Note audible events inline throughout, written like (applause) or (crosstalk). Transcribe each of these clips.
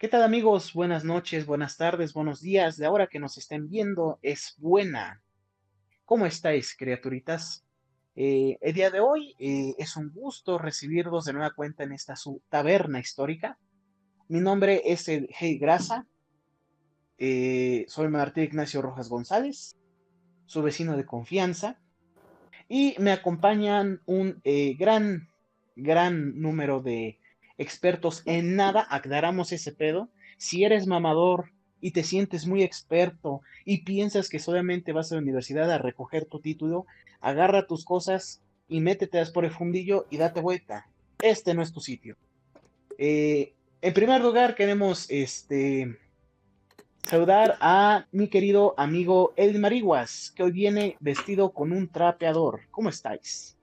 ¿Qué tal amigos? Buenas noches, buenas tardes, buenos días. De ahora que nos estén viendo es buena. ¿Cómo estáis, criaturitas? Eh, el día de hoy eh, es un gusto recibirlos de nueva cuenta en esta su taberna histórica. Mi nombre es el Hey Grasa. Eh, soy Martín Ignacio Rojas González, su vecino de confianza. Y me acompañan un gran, gran número de expertos en nada, aclaramos ese pedo. Si eres mamador y te sientes muy experto y piensas que solamente vas a la universidad a recoger tu título, agarra tus cosas y métete por el fundillo y date vuelta. Este no es tu sitio. Eh, en primer lugar, queremos este, saludar a mi querido amigo El Mariguas, que hoy viene vestido con un trapeador. ¿Cómo estáis?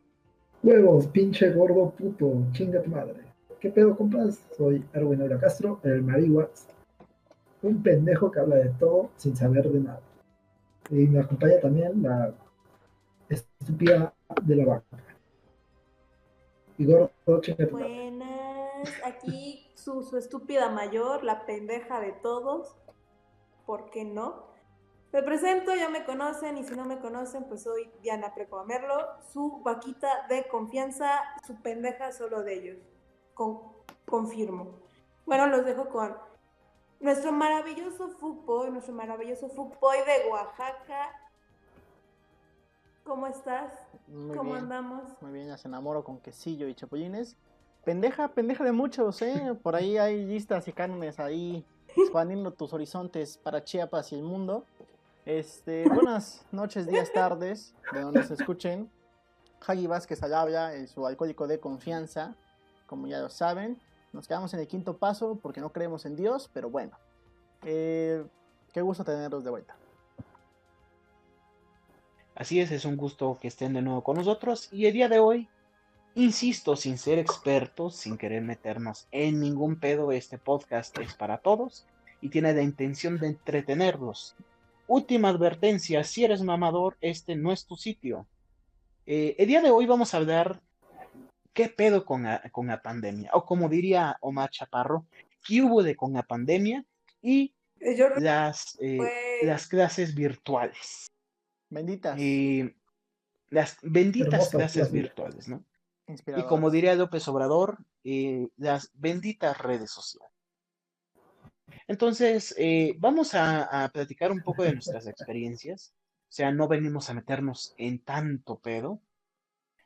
Huevos, pinche gordo puto, chinga tu madre. ¿Qué pedo, compas? Soy Erwin Ola Castro, el Mariguas, un pendejo que habla de todo sin saber de nada. Y me acompaña también la estúpida de la vaca. Y gordo, Buenas, aquí su, su estúpida mayor, la pendeja de todos. ¿Por qué no? Me presento, ya me conocen y si no me conocen, pues soy Diana Precomerlo, su vaquita de confianza, su pendeja solo de ellos confirmo. Bueno, los dejo con nuestro maravilloso fútbol, nuestro maravilloso fútbol de Oaxaca. ¿Cómo estás? ¿Cómo andamos? Muy bien, ya se enamoro con quesillo y chapullines. Pendeja, pendeja de muchos, ¿eh? (laughs) Por ahí hay listas y cánones ahí expandiendo tus horizontes para Chiapas y el mundo. Este, (laughs) buenas noches, días, tardes, de donde se escuchen. Hagi Vázquez Ayabia, su alcohólico de confianza como ya lo saben. Nos quedamos en el quinto paso porque no creemos en Dios, pero bueno. Eh, qué gusto tenerlos de vuelta. Así es, es un gusto que estén de nuevo con nosotros. Y el día de hoy, insisto, sin ser expertos, sin querer meternos en ningún pedo, este podcast es para todos y tiene la intención de entretenerlos. Última advertencia, si eres mamador, este no es tu sitio. Eh, el día de hoy vamos a hablar ¿Qué pedo con la, con la pandemia? O como diría Omar Chaparro, ¿qué hubo de con la pandemia y eh, las, eh, las clases virtuales? Benditas. Y las benditas clases virtuales, ¿no? Y como diría López Obrador, eh, las benditas redes sociales. Entonces, vamos a, a, platicar un poco de nuestras experiencias. O sea, no venimos a meternos en tanto pedo.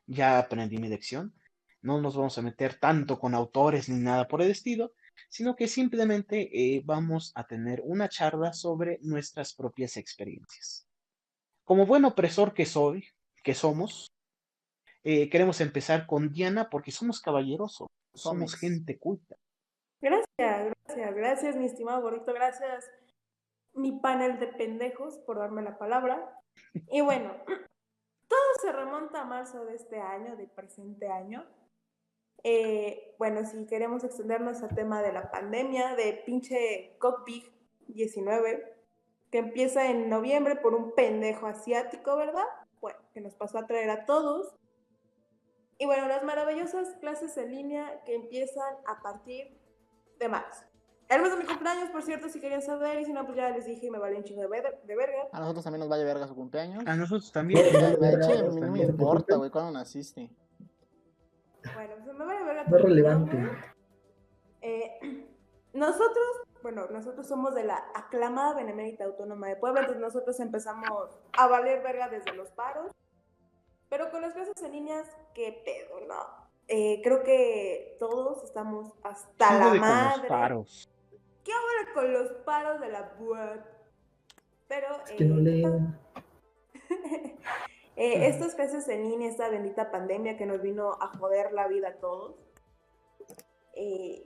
Ya aprendí mi lección no nos vamos a meter tanto con autores ni nada por el estilo, sino que simplemente eh, vamos a tener una charla sobre nuestras propias experiencias. Como buen opresor que soy, que somos, eh, queremos empezar con Diana porque somos caballerosos, somos gente culta. Gracias, gracias, gracias, mi estimado gordito, gracias, mi panel de pendejos, por darme la palabra. Y bueno, (clears throat) todo se remonta a marzo de este año, del presente año, eh, bueno, si queremos extendernos al tema de la pandemia, de pinche COVID-19, que empieza en noviembre por un pendejo asiático, ¿verdad? Bueno, que nos pasó a traer a todos. Y bueno, las maravillosas clases en línea que empiezan a partir de marzo. El mes de mi cumpleaños, por cierto, si querían saber, y si no, pues ya les dije y me vale un chingo de, verga. A nosotros también nos vale verga su cumpleaños. A nosotros también. no me importa, güey, cuando naciste. Bueno, pues me vale verga. No es relevante. Eh, (clears throat) nosotros, bueno, nosotros somos de la aclamada Benemérita Autónoma de Puebla, entonces nosotros empezamos a valer verga desde los paros. Pero con las clases en líneas, qué pedo, ¿no? Eh, creo que todos estamos hasta la madre. Con los paros. ¿Qué ahora con los paros de la web? Pero. Es que no (laughs) eh, estos clases en línea, esta bendita pandemia que nos vino a joder la vida a todos, eh,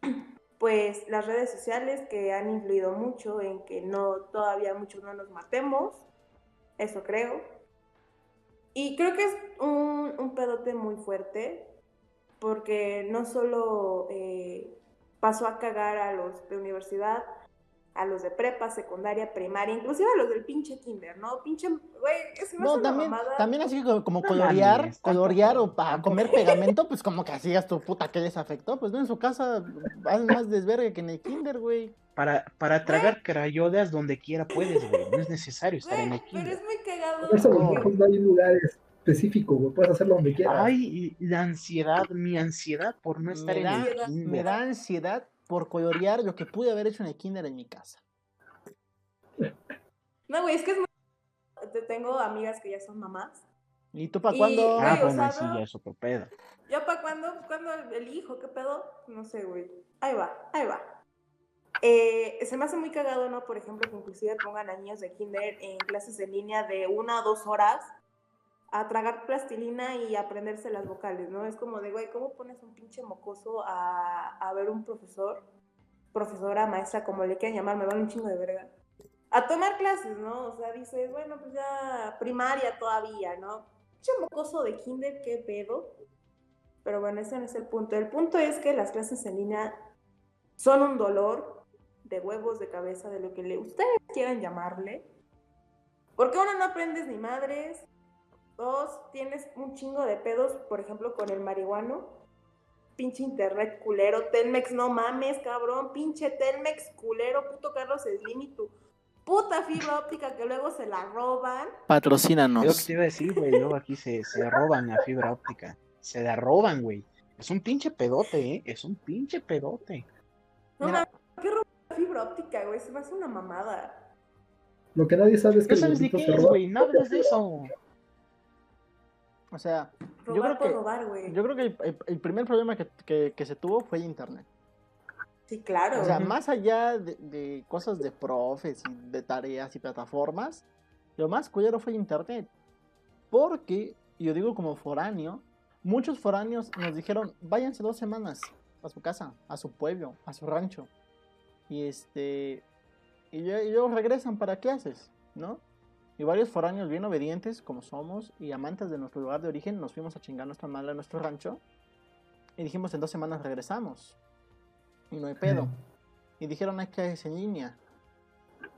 (clears throat) pues las redes sociales que han influido mucho en que no todavía muchos no nos matemos, eso creo. Y creo que es un, un pedote muy fuerte, porque no solo eh, pasó a cagar a los de universidad, a los de prepa, secundaria, primaria, inclusive a los del pinche kinder, ¿no? Pinche, güey, es No, una también, mamada. también así como, colorear, mames, colorear tampoco, o para comer pegamento, pues como que hacías tu puta que les afectó, pues no en su casa hacen más desvergue que en el kinder, güey. Para, para tragar crayolas donde quiera puedes, güey. No es necesario estar en el pero kinder. es muy cagado. Por eso No. hay un lugar específico, güey. Puedes hacerlo donde quieras. Ay, la ansiedad, mi ansiedad por no estar Me en da, el Ansiedad. me kinder. da ansiedad por colorear lo que pude haber hecho en el kinder en mi casa. No, güey, es que es muy... Te tengo amigas que ya son mamás. ¿Y tú para cuándo? Ah, Güey, o bueno, sea, sí, ya es otro pedo. ¿Ya para cuándo? ¿Cuándo el hijo? ¿Qué pedo? No sé, güey. Ahí va, ahí va. Eh, se me hace muy cagado, ¿no? Por ejemplo, que inclusive pongan a niños de kinder en clases en línea de una a dos horas a tragar plastilina y aprenderse las vocales, ¿no? Es como de, güey, ¿cómo pones un pinche mocoso a, a ver un profesor, profesora, maestra, como le quieran llamar, me van un chingo de verga, a tomar clases, ¿no? O sea, dices, bueno, pues ya primaria todavía, ¿no? Pinche mocoso de kinder, qué pedo. Pero bueno, ese no es el punto. El punto es que las clases en línea son un dolor de huevos, de cabeza, de lo que le, ustedes quieran llamarle. Porque uno no aprendes ni madres. Dos, tienes un chingo de pedos, por ejemplo, con el marihuano. Pinche internet culero. Telmex, no mames, cabrón. Pinche Telmex culero. Puto Carlos Slim y tu puta fibra óptica que luego se la roban. Es lo que Patrocínanos. te iba a decir, güey. Luego aquí se, se roban la fibra óptica. Se la roban, güey. Es un pinche pedote, ¿eh? Es un pinche pedote. No mames, ¿qué roban la fibra óptica, güey? Se me hace una mamada. Lo que nadie sabe es que ¿No sabes de qué es, güey? No hables de eso. O sea, yo Robar creo por que, robar, güey. yo creo que el, el- el primer problema que, que- que se tuvo fue internet. Sí, claro. O sea, más allá de, de cosas de profes y de tareas y plataformas, lo más culero fue internet. Porque, yo digo como foráneo, muchos foráneos nos dijeron, váyanse dos semanas a su casa, a su pueblo, a su rancho. Y este, y y luego regresan para clases, ¿no? Y varios foráneos bien obedientes, como somos, y amantes de nuestro lugar de origen, nos fuimos a chingar nuestra madre a nuestro rancho. Y dijimos, en dos semanas regresamos. Y no hay pedo. Y dijeron, hay que en línea.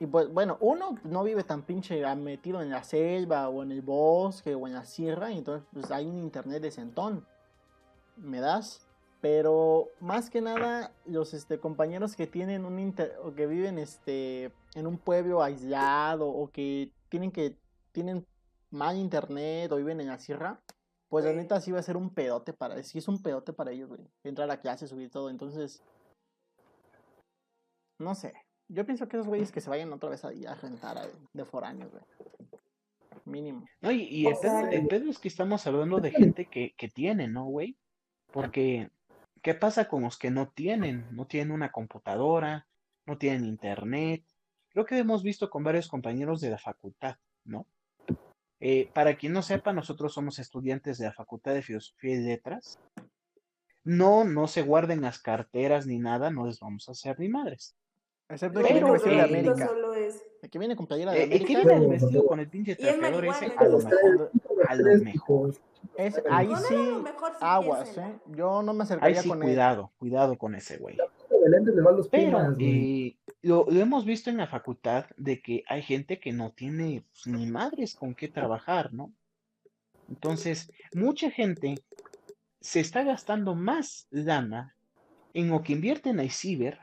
Y pues, bueno, uno no vive tan pinche metido en la selva o en el bosque o en la sierra, y entonces pues hay un internet decentón. ¿Me das? Pero más que nada, los este, compañeros que tienen un inter o que viven este en un pueblo aislado o que tienen que tienen mal internet o viven en la sierra, pues la Sí. neta sí va a ser un pedote para, sí es un pedote para ellos, güey. Entrar a clase, subir todo, entonces no sé. Yo pienso que esos güeyes que se vayan otra vez ahí a rentar a- de foráneos, güey. Mínimo. No, y, y pedo, el pedo es que estamos hablando de gente que, que tiene, ¿no, güey? Porque, ¿qué pasa con los que no tienen? No tienen una computadora, no tienen internet. Creo que hemos visto con varios compañeros de la facultad, ¿no? Eh, para quien no sepa, nosotros somos estudiantes de la Facultad de Filosofía y Letras. No, no se guarden las carteras ni nada, no les vamos a hacer ni madres. Excepto el que viene vestido de América. solo es... El que viene con playera de Eh, el que América. viene vestido con el pinche trapeador ese, a lo mejor. a lo mejor. Es, ahí sí, aguas. ¿eh? Yo no me Ahí acercaría sí, con él. cuidado, cuidado con ese güey. Los Pero Pumas, eh, lo, lo hemos visto en la facultad de que hay gente que no tiene pues, ni madres con qué trabajar, ¿no? Entonces, mucha gente se está gastando más lana en lo que invierte en iCiber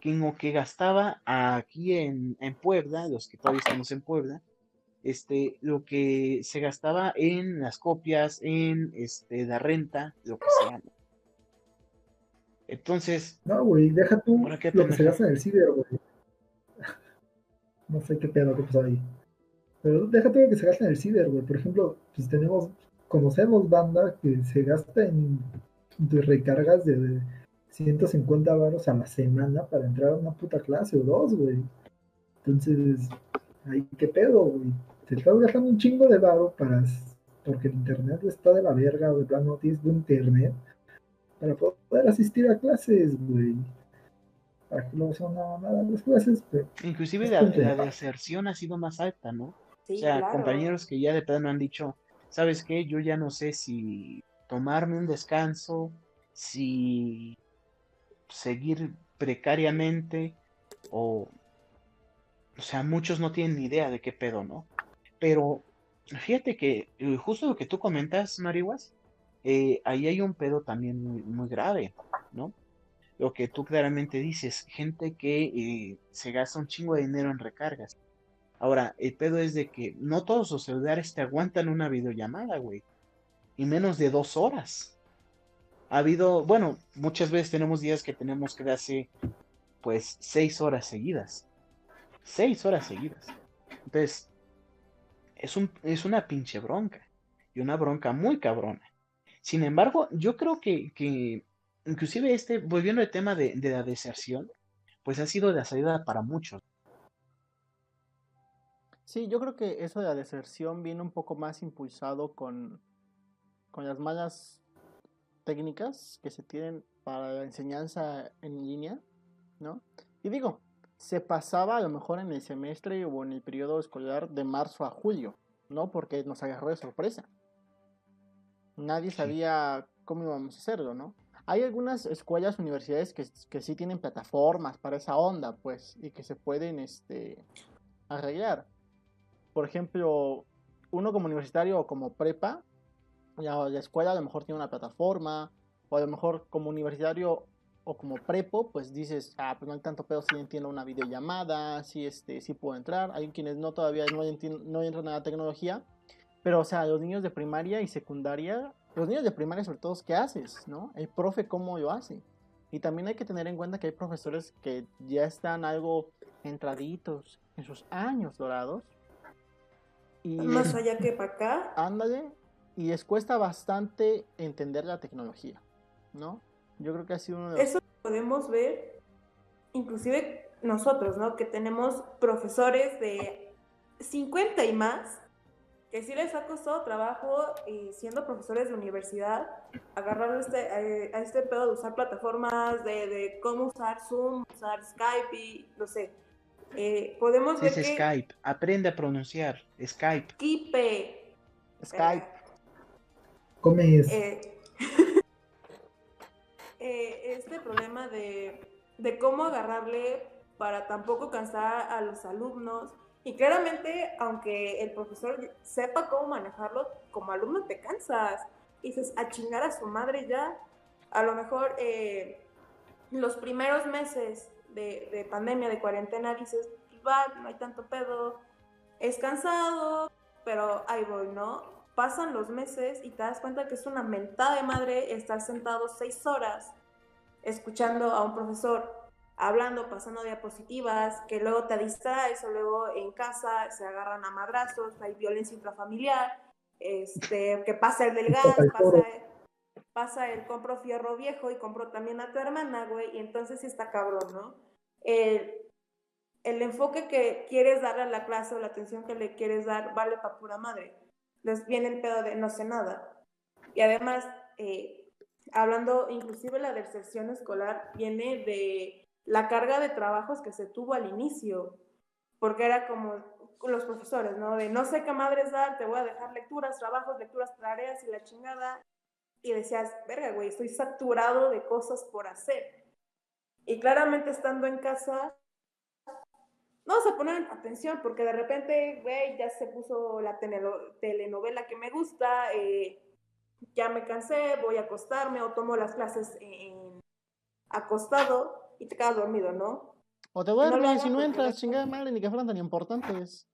que en lo que gastaba aquí en, en Puebla, los que todavía estamos en Puebla, este, lo que se gastaba en las copias, en este, la renta, lo que sea. Entonces, No, güey, deja tú ¿Para qué lo que se gasta en el ciber, güey. (laughs) No sé qué pedo que pasó ahí. Pero deja todo lo que se gasta en el ciber, güey. Por ejemplo, pues tenemos, conocemos banda que se gasta en de recargas de 150 varos a la semana para entrar a una puta clase o dos, güey. Entonces, ahí qué pedo, güey. Te estás gastando un chingo de varo para porque el internet está de la verga, de plano no tienes buen internet para poder asistir a clases, güey. Para que luego sea una mamada las clases, pero inclusive la, la deserción ha sido más alta, ¿no? Sí, O sea, claro. compañeros que ya de plano han dicho, ¿sabes qué? Yo ya no sé si tomarme un descanso, si seguir precariamente o o sea, muchos no tienen ni idea de qué pedo, ¿no? Pero fíjate que eh, justo lo que tú comentas, Marihuas, eh, ahí hay un pedo también muy, grave, ¿no? Lo que tú claramente dices, gente que eh, se gasta un chingo de dinero en recargas. Ahora, el pedo es de que no todos los celulares te aguantan una videollamada, güey. Y menos de dos horas. Ha habido, bueno, muchas veces tenemos días que tenemos que darse, pues, seis horas seguidas. Seis horas seguidas. Entonces, es, un, es una pinche bronca. Y una bronca muy cabrona. Sin embargo, yo creo que, que inclusive este, volviendo al tema de, la deserción, pues ha sido de la salida para muchos. Sí, yo creo que eso de la deserción viene un poco más impulsado con, con las malas técnicas que se tienen para la enseñanza en línea, ¿no? Y digo, se pasaba a lo mejor en el semestre o en el periodo escolar de marzo a julio, ¿no? Porque nos agarró de sorpresa. Nadie sabía cómo íbamos a hacerlo, ¿no? Hay algunas escuelas, universidades que, que sí tienen plataformas para esa onda, pues, y que se pueden este, arreglar por ejemplo, uno como universitario o como prepa, la, la, escuela a lo mejor tiene una plataforma, o a lo mejor como universitario o como prepo, pues dices, ah, pues no hay tanto pedo si entiendo una videollamada, si este, si puedo entrar. Hay quienes no todavía no, no entran a la tecnología, pero o sea, los niños de primaria y secundaria, los niños de primaria sobre todo, ¿qué haces? ¿No? El profe cómo lo hace. Y también hay que tener en cuenta que hay profesores que ya están algo entraditos en sus años dorados y, Más allá que para acá. Ándale. Y les cuesta bastante entender la tecnología, ¿no? Yo creo que ha sido uno de los... Eso podemos ver, inclusive nosotros, ¿no? Que tenemos profesores de 50 y más, que sí les ha costado trabajo, y siendo profesores de universidad, agarrar este, a, este pedo de usar plataformas, de, de cómo usar Zoom, usar Skype y, no sé, eh, podemos ver es Skype, aprende a pronunciar. Skype. Skype. Skype. Comes. Eh, (laughs) eh, este problema de, de cómo agarrarle para tampoco cansar a los alumnos. Y claramente, aunque el profesor sepa cómo manejarlo, como alumno te cansas. Y dices, a chingar a su madre ya. A lo mejor los primeros meses de, pandemia, de cuarentena, dices, pues va, no hay tanto pedo, es cansado, pero ahí voy, ¿no? Pasan los meses y te das cuenta que es una mentada de madre estar sentado seis horas escuchando a un profesor hablando, pasando diapositivas, que luego te distraes o luego en casa se agarran a madrazos, hay violencia intrafamiliar, este, que pasa el del gas, pasa el, pasa el compro fierro viejo y compro también a tu hermana, güey, y entonces sí está cabrón, ¿no? El, el enfoque que quieres dar a la clase o la atención que le quieres dar vale para pura madre. Les viene el pedo de no sé nada. Y además, eh, hablando inclusive la deserción escolar, viene de la carga de trabajos que se tuvo al inicio, porque era como los profesores, ¿no? De no sé qué madres dar, te voy a dejar lecturas, trabajos, lecturas, tareas y la chingada, y decías, verga, güey, estoy saturado de cosas por hacer. Y claramente estando en casa, no se ponen atención porque de repente, güey, ya se puso la telenovela que me gusta, eh, ya me cansé, voy a acostarme o tomo las clases acostado y te quedas dormido, ¿no? O te duermes y no entras, chingada madre, ni que fueran tan importantes.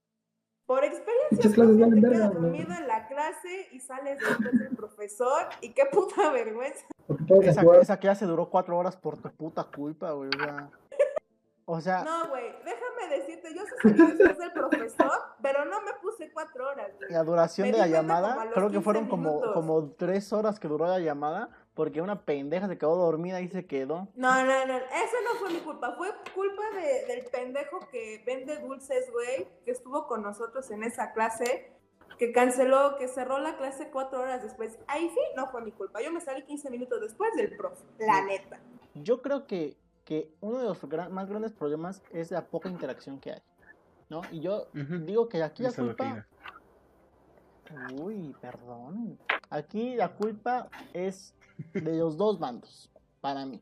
Por experiencia, te quedas dormido en la clase y sales después del profesor y qué puta (laughs) vergüenza. Esa, esa, clase duró cuatro horas por tu puta culpa, güey. O sea... No, güey, déjame decirte, yo soy después del profesor, pero no me puse cuatro horas. La duración de la llamada, creo que fueron como, como tres horas que duró la llamada, porque una pendeja se quedó dormida y se quedó. No, no, no, eso no fue mi culpa. Fue culpa de, del pendejo que vende dulces, güey, que estuvo con nosotros en esa clase, que canceló, que cerró la clase cuatro horas después. Ahí sí, no fue mi culpa. Yo me salí 15 minutos después del profe, la neta. Yo creo que, que uno de los más grandes problemas es la poca interacción que hay. ¿No? Y yo digo que aquí la culpa. Uy, perdón. Aquí la culpa es de los dos bandos, para mí.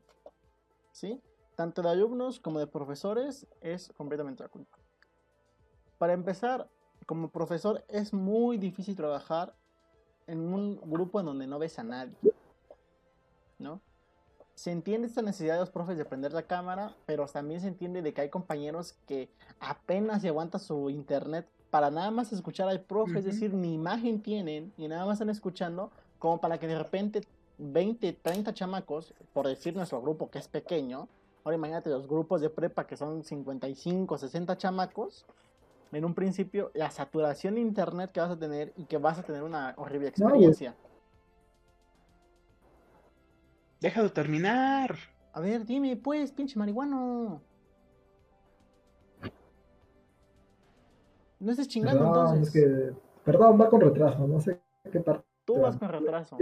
¿Sí? Tanto de alumnos como de profesores es completamente la culpa. para empezar, como profesor es muy difícil trabajar en un grupo en donde no ves a nadie. ¿No? Se entiende esta necesidad de los profes de prender la cámara, pero también se entiende de que hay compañeros que apenas se aguanta su internet para nada más escuchar al profe, es Ujú. decir, ni imagen tienen y nada más están escuchando, como para que de repente 20, 30 chamacos, por decir nuestro grupo que es pequeño, ahora imagínate los grupos de prepa que son 55, 60 chamacos, en un principio la saturación de internet que vas a tener y que vas a tener una horrible No, experiencia. Déjalo terminar. A ver, dime pues, pinche marihuano. No estés chingando entonces. es que. Perdón, va con retraso, no sé qué parte. Tú vas con retraso.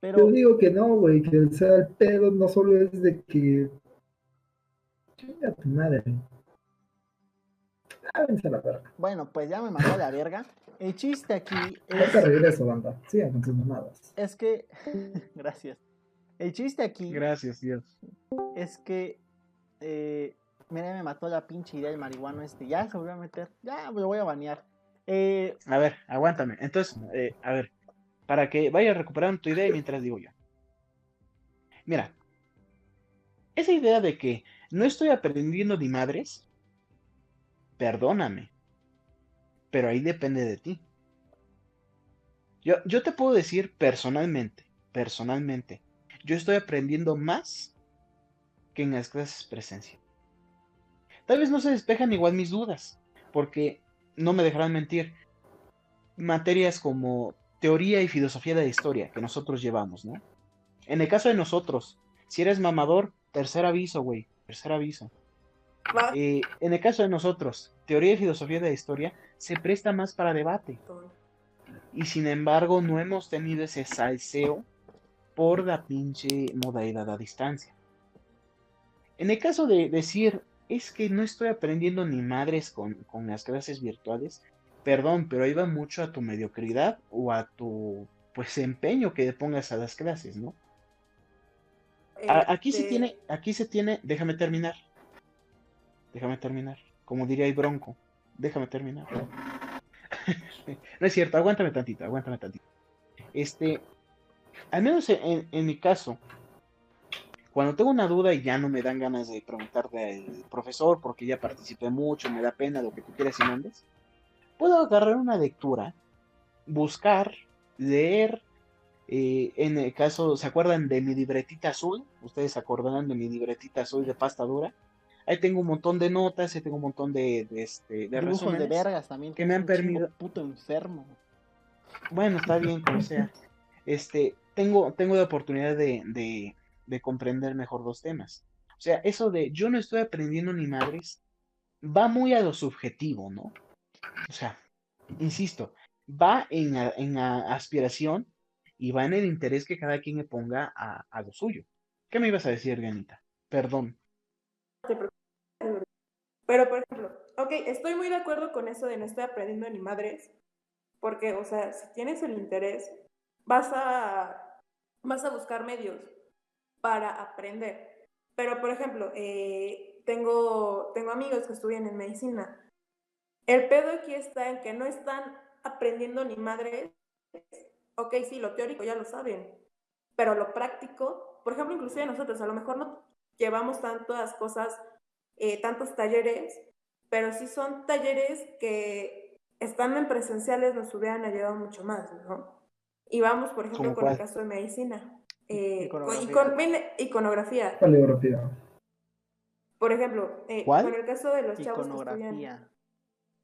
Yo Pero, digo que no, güey, que o sea, el pedo no solo es de que. Chinga tu madre. Ávense a la verga. bueno, pues ya me mandó a la verga. El chiste aquí es, regreso, banda. Sigan con sus mamadas. es que. (laughs) Gracias. El chiste aquí Gracias, Dios. es que. Eh, mira, me mató la pinche idea del marihuano este. Ya se volvió a meter. Ya me lo voy a banear. Eh, A ver, aguántame. Entonces, eh, a ver, para que vayas recuperando tu idea mientras digo yo. Mira, esa idea de que no estoy aprendiendo ni madres, perdóname, pero ahí depende de ti. Yo, yo te puedo decir personalmente, personalmente, yo estoy aprendiendo más que en las clases presencia. Tal vez no se despejan igual mis dudas, porque no me dejarán mentir, materias como teoría y filosofía de la historia que nosotros llevamos, ¿no? En el caso de nosotros, si eres mamador, tercer aviso, güey, tercer aviso. Eh, en el caso de nosotros, teoría y filosofía de la historia se presta más para debate y sin embargo no hemos tenido ese salseo por la pinche modalidad a distancia. En el caso de decir, es que no estoy aprendiendo ni madres con, con las clases virtuales, perdón, pero ahí va mucho a tu mediocridad o a tu pues empeño que le pongas a las clases, ¿no? Aquí se Este, tiene, aquí se tiene, déjame terminar. Déjame terminar. Como diría el Bronco, déjame terminar. (laughs) no es cierto, aguántame tantito, aguántame tantito. Este, al menos en, en mi caso, cuando tengo una duda y ya no me dan ganas de preguntarle al profesor porque ya participé mucho, me da pena lo que tú quieras y mandes, puedo agarrar una lectura, buscar, leer, eh, en el caso, ¿se acuerdan de mi libretita azul? Ustedes se acordarán de mi libretita azul de pasta dura. Ahí tengo un montón de notas, ahí tengo un montón de, de, este, de dibujos de resúmenes. vergas también. que me han permitido- Puto enfermo. Bueno, está bien, como sea. Este, tengo, tengo la oportunidad de, de, de comprender mejor los temas. O sea, eso de yo no estoy aprendiendo ni madres, va muy a lo subjetivo, ¿no? O sea, insisto, va en en aspiración y va en el interés que cada quien le ponga a, a lo suyo. ¿Qué me ibas a decir, Ganita? Perdón. Pero, por ejemplo, ok, estoy muy de acuerdo con eso de no estoy aprendiendo ni madres, porque, o sea, si tienes el interés, vas a, vas a buscar medios para aprender. Pero, por ejemplo, eh, tengo, tengo amigos que estudian en medicina. El pedo aquí está en que no están aprendiendo ni madres. Ok, sí, lo teórico ya lo saben, pero lo práctico, por ejemplo, inclusive nosotros a lo mejor no llevamos tantas cosas eh, tantos talleres, pero sí son talleres que estando en presenciales nos hubieran ayudado mucho más, ¿no? Y vamos, por ejemplo, ¿Cómo con el caso de medicina. Eh, con- Iconografía. icon- ven- iconografía. Por ejemplo, eh, con el caso de los chavos que estudian.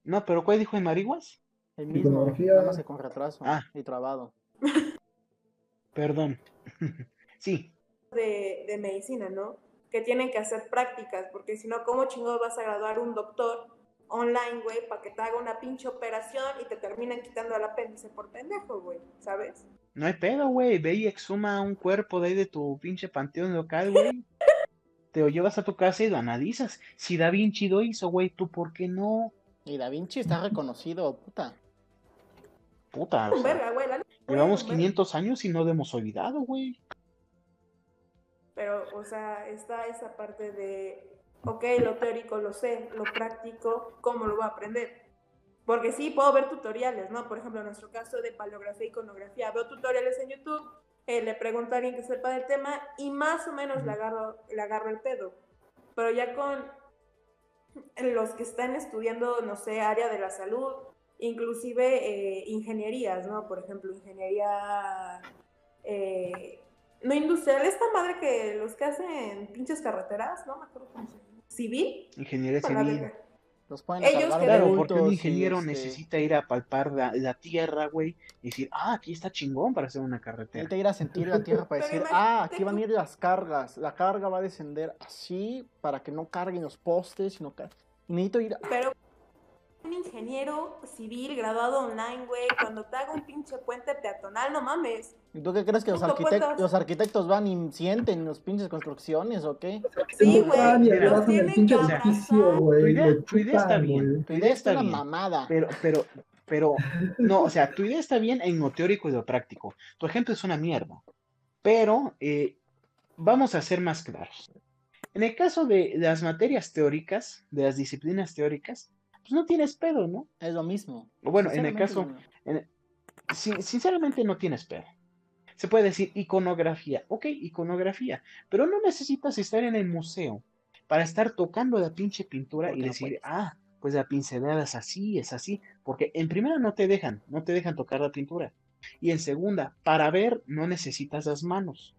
No, pero ¿cuál dijo de marihuas? El mismo, Iconografía. nada más que con retraso Ah. y trabado. Perdón. (laughs) sí, de, de medicina, ¿no? Que tienen que hacer prácticas, porque si no, ¿cómo chingados vas a graduar un doctor online, güey, para que te haga una pinche operación y te terminen quitando el apéndice por pendejo, güey? ¿Sabes? No hay pedo, güey. Ve y exhuma un cuerpo de ahí de tu pinche panteón local, güey. (laughs) Te lo llevas a tu casa y lo analizas. Si Da Vinci lo hizo, güey, ¿tú por qué no? Y Da Vinci está reconocido, puta. Puta, o Un sea, verga, güey. la llevamos un verga. 500 años y no lo hemos olvidado, güey. Pero, o sea, está esa parte de, ok, lo teórico lo sé, lo práctico, ¿cómo lo voy a aprender? Porque sí, puedo ver tutoriales, ¿no? Por ejemplo, en nuestro caso de paleografía y iconografía, veo tutoriales en YouTube, eh, le pregunto a alguien que sepa del tema y más o menos le agarro, le agarro el pedo. Pero ya con los que están estudiando, no sé, área de la salud, inclusive eh, ingenierías, ¿no? Por ejemplo, ingeniería eh, no industrial, esta madre que los que hacen pinches carreteras, no me acuerdo cómo se llama. ¿Civil? Ingeniería civil. Los pueden Ellos que- Claro, bultos porque un ingeniero este, necesita ir a palpar la, la tierra, güey, y decir, ah, aquí está chingón para hacer una carretera. Necesita ir a sentir la tierra para decir, ah, aquí van a ir las cargas. La carga va a descender así para que no carguen los postes, sino que necesito ir. Pero un ingeniero civil graduado online, güey, cuando te haga un pinche puente peatonal, no mames. ¿Y ¿Tú qué crees que los, arquitect- los arquitectos van y sienten los pinches construcciones o qué? Sí, güey, el tienen que edificio, güey. Tu idea- lo tu idea está bien. Tu idea idea es está una bien, mamada. Pero, pero, pero, no, o sea, tu idea está bien en lo teórico y lo práctico. Tu ejemplo es una mierda. Pero eh, vamos a ser más claros. En el caso de las materias teóricas, de las disciplinas teóricas, pues no tienes pedo, ¿no? Es lo mismo. Bueno, en el caso, sin- sinceramente no tienes pedo. Se puede decir iconografía, ok, iconografía, pero no necesitas estar en el museo para estar tocando la pinche pintura Porque y decir, ah, pues la pincelada es así, es así, porque en primera no te dejan, no te dejan tocar la pintura. Y en segunda, para ver no necesitas las manos.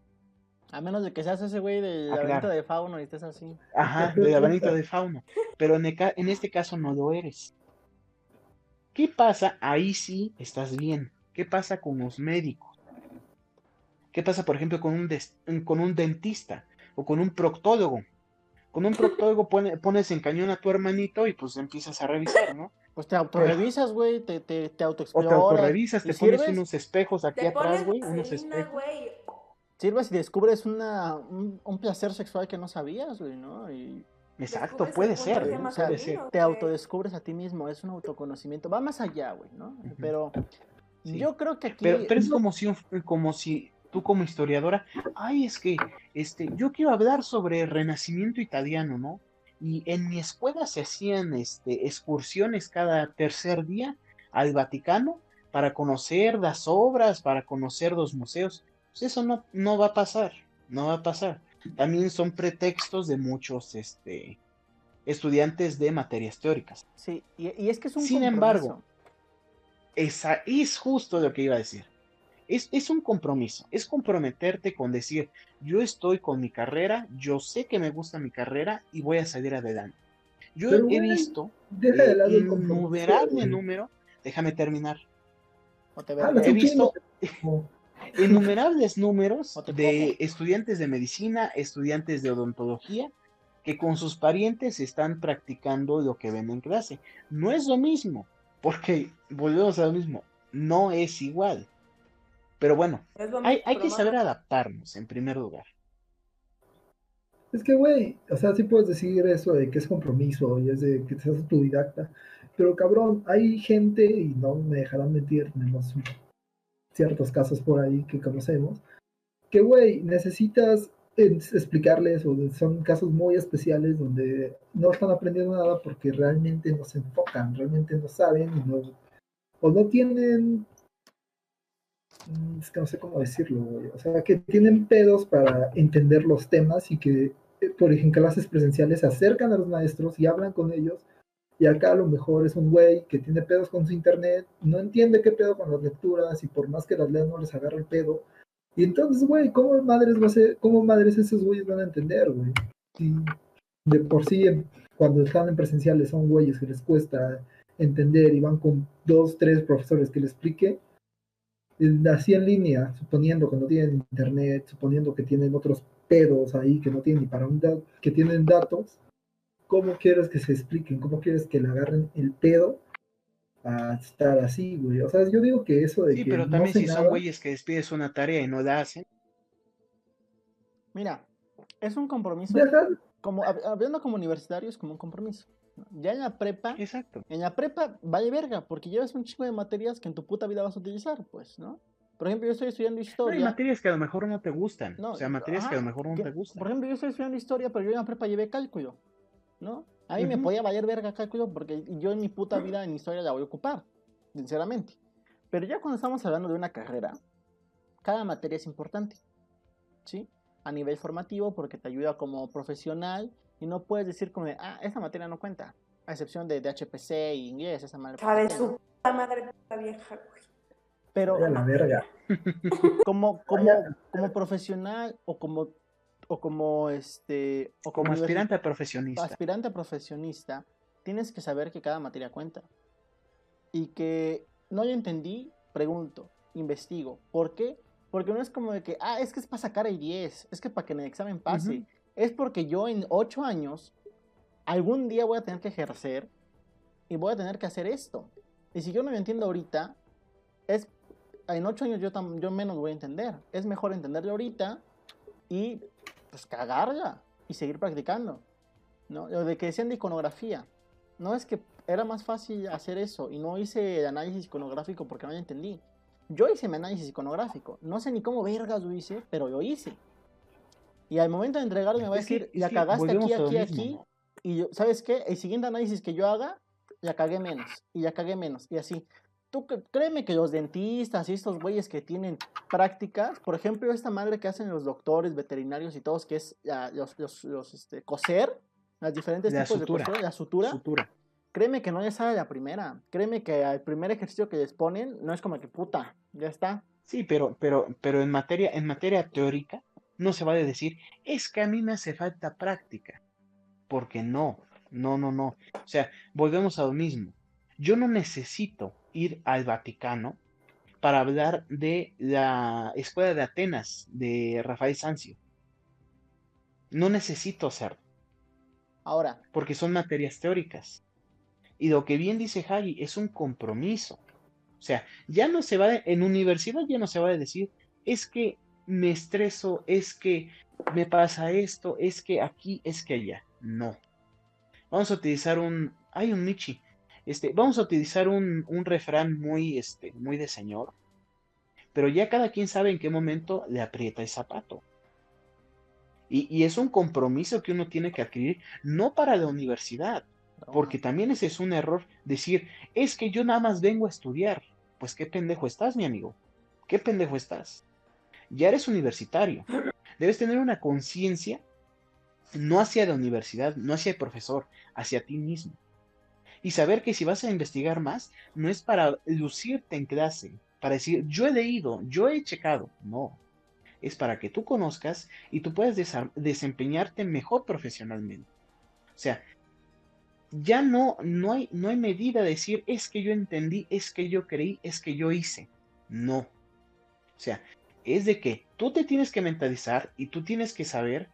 A menos de que seas ese güey del Ah, laberinto claro. de fauno y estés así. Ajá, de laberinto de fauno. Pero en, el ca- en este caso no lo eres. ¿Qué pasa? Ahí sí estás bien. ¿Qué pasa con los médicos? ¿Qué pasa, por ejemplo, con un, des- con un dentista o con un proctólogo? Con un proctólogo (laughs) pone- pones en cañón a tu hermanito y pues empiezas a revisar, ¿no? Pues te autorrevisas, güey, te, te, te O autoexploras. te autorrevisas, ¿Y te pones sirves? unos espejos aquí Te atrás, güey, unos espejos. Sirves y descubres una, un, un placer sexual que no sabías, güey, ¿no? Y Exacto, puede ser, femenino, ser. te güey. autodescubres a ti mismo, es un autoconocimiento. Va más allá, güey, ¿no? Pero Sí. yo creo que aquí... Pero, pero es como si, como si tú como historiadora, ay, es que este, yo quiero hablar sobre el Renacimiento italiano, ¿no? Y en mi escuela se hacían este, excursiones cada tercer día al Vaticano para conocer las obras, para conocer los museos. Pues eso no, no va a pasar, no va a pasar. También son pretextos de muchos este, estudiantes de materias teóricas. Sí, y, y es que es un Sin compromiso. embargo, Esa es justo lo que iba a decir. Es, es un compromiso, es comprometerte con decir, yo estoy con mi carrera, yo sé que me gusta mi carrera y voy a salir adelante. Yo Pero, he visto Deja de eh, lado innumerable número, déjame terminar, te Ah, he visto No, (laughs) innumerables números te de estudiantes de medicina, estudiantes de odontología, que con sus parientes están practicando lo que ven en clase. No es lo mismo, porque volvemos a lo mismo, no es igual. Pero bueno, hay, hay pero que saber adaptarnos en primer lugar. Es que, güey, o sea, sí puedes decir eso de que es compromiso y es de que seas autodidacta, pero cabrón, hay gente, y no me dejarán mentir, tenemos ciertos casos por ahí que conocemos, que, güey, necesitas eh, explicarles, o son casos muy especiales donde no están aprendiendo nada porque realmente no se enfocan, realmente no saben, y no, o no tienen Mm, es que no sé cómo decirlo. O sea, que tienen pedos para entender los temas y que, eh, por ejemplo, clases presenciales se acercan a los maestros y hablan con ellos. Y acá a lo mejor es un güey que tiene pedos con su internet, no entiende qué pedo con las lecturas y por más que las lea no les agarra el pedo. Y entonces, güey, ¿cómo madres, va a ser, cómo madres esos güeyes van a entender, güey? De por sí, en- cuando están en presenciales son güeyes que les cuesta entender y van con dos, tres profesores que les explique, eh, así en línea, suponiendo que no tienen internet, suponiendo que tienen otros pedos ahí que no tienen ni para un da- que tienen datos, ¿cómo quieres que se expliquen? ¿Cómo quieres que le agarren el pedo a estar así, güey? O sea, yo digo que eso de Sí, que pero no también si son nada- güeyes que despides una tarea y no la hacen, Mira, es un compromiso. Deja- Como, hab- hablando como universitario, es como un compromiso. Ya en la prepa, exacto. en la prepa vale verga, porque llevas un chingo de materias que en tu puta vida vas a utilizar, pues, ¿no? Por ejemplo, yo estoy estudiando No, hay historia. materias que a lo mejor no te gustan. No, o sea, materias que a lo ajá, mejor no que- te gustan. Por ejemplo, yo estoy estudiando historia, pero yo en la prepa llevé cálculo. ¿No? A mí me podía valer verga cálculo porque yo en mi puta vida en historia la voy a ocupar, sinceramente. Pero ya cuando estamos hablando de una carrera, cada materia es importante, ¿sí? A nivel formativo porque te ayuda como profesional y no puedes decir como de, ah, esa materia no cuenta, a excepción de, de HPC y inglés, esa madre. ¿no? su puta madre puta vieja, güey. Pero la verga. como, como, como profesional o como, o como este, o Como aspirante a profesionista. aspirante a profesionista, tienes que saber que cada materia cuenta. Y que no lo entendí, pregunto, investigo. ¿Por qué? Porque no es como de que, ah, es que es para sacar el 10, es que para que en el examen pase. Es porque yo en 8 años, algún día voy a tener que ejercer y voy a tener que hacer esto. Y si yo no lo entiendo ahorita, es en 8 años yo, yo menos voy a entender. Es mejor entenderlo ahorita y pues cagarla y seguir practicando. ¿no? Lo de que decían de iconografía. No es que era más fácil hacer eso y no hice el análisis iconográfico porque no lo entendí. Yo hice mi análisis iconográfico. No sé ni cómo vergas lo hice, pero lo hice. Y al momento de entregarlo me va a decir, es la cagaste aquí, aquí, mismo, aquí. Y yo, ¿sabes qué? El siguiente análisis que yo haga, la cagué menos. Y la cagué menos. Y así. Tú créeme que los dentistas y estos güeyes que tienen prácticas, por ejemplo, esta madre que hacen los doctores, veterinarios y todos, que es la- los, los, los, este, coser, las diferentes La tipos sutura. de costura, la sutura, Sutura. créeme que no les sale la primera. Créeme que al primer ejercicio que les ponen, no es como que puta, ya está. Sí, pero, pero, pero en materia, en materia teórica, no se vale decir, es que a mí me hace falta práctica. Porque no, no, no, no. O sea, volvemos a lo mismo. Yo no necesito ir al Vaticano para hablar de la escuela de Atenas de Rafael Sanzio. No necesito hacerlo, Ahora, porque son materias teóricas. Y lo que bien dice Hagi es un compromiso. O sea, ya no se va, de- en universidad ya no se va a decir, es que me estreso, es que me pasa esto, es que aquí, es que allá. No. Vamos a utilizar un, hay un Michi, este, vamos a utilizar un, un refrán muy, este, muy de señor, pero ya cada quien sabe en qué momento le aprieta el zapato. Y, y es un compromiso que uno tiene que adquirir, no para la universidad, porque también ese es un error decir, es que yo nada más vengo a estudiar. Pues qué pendejo estás, mi amigo. ¿Qué pendejo estás? Ya eres universitario. Debes tener una conciencia no hacia la universidad, no hacia el profesor, hacia ti mismo. Y saber que si vas a investigar más, no es para lucirte en clase, para decir, yo he leído, yo he checado. No. Es para que tú conozcas y tú puedas desempeñarte mejor profesionalmente. O sea, ya no, no, hay, no hay medida de decir es que yo entendí, es que yo creí, es que yo hice. No. O sea, es de que tú te tienes que mentalizar y tú tienes que saber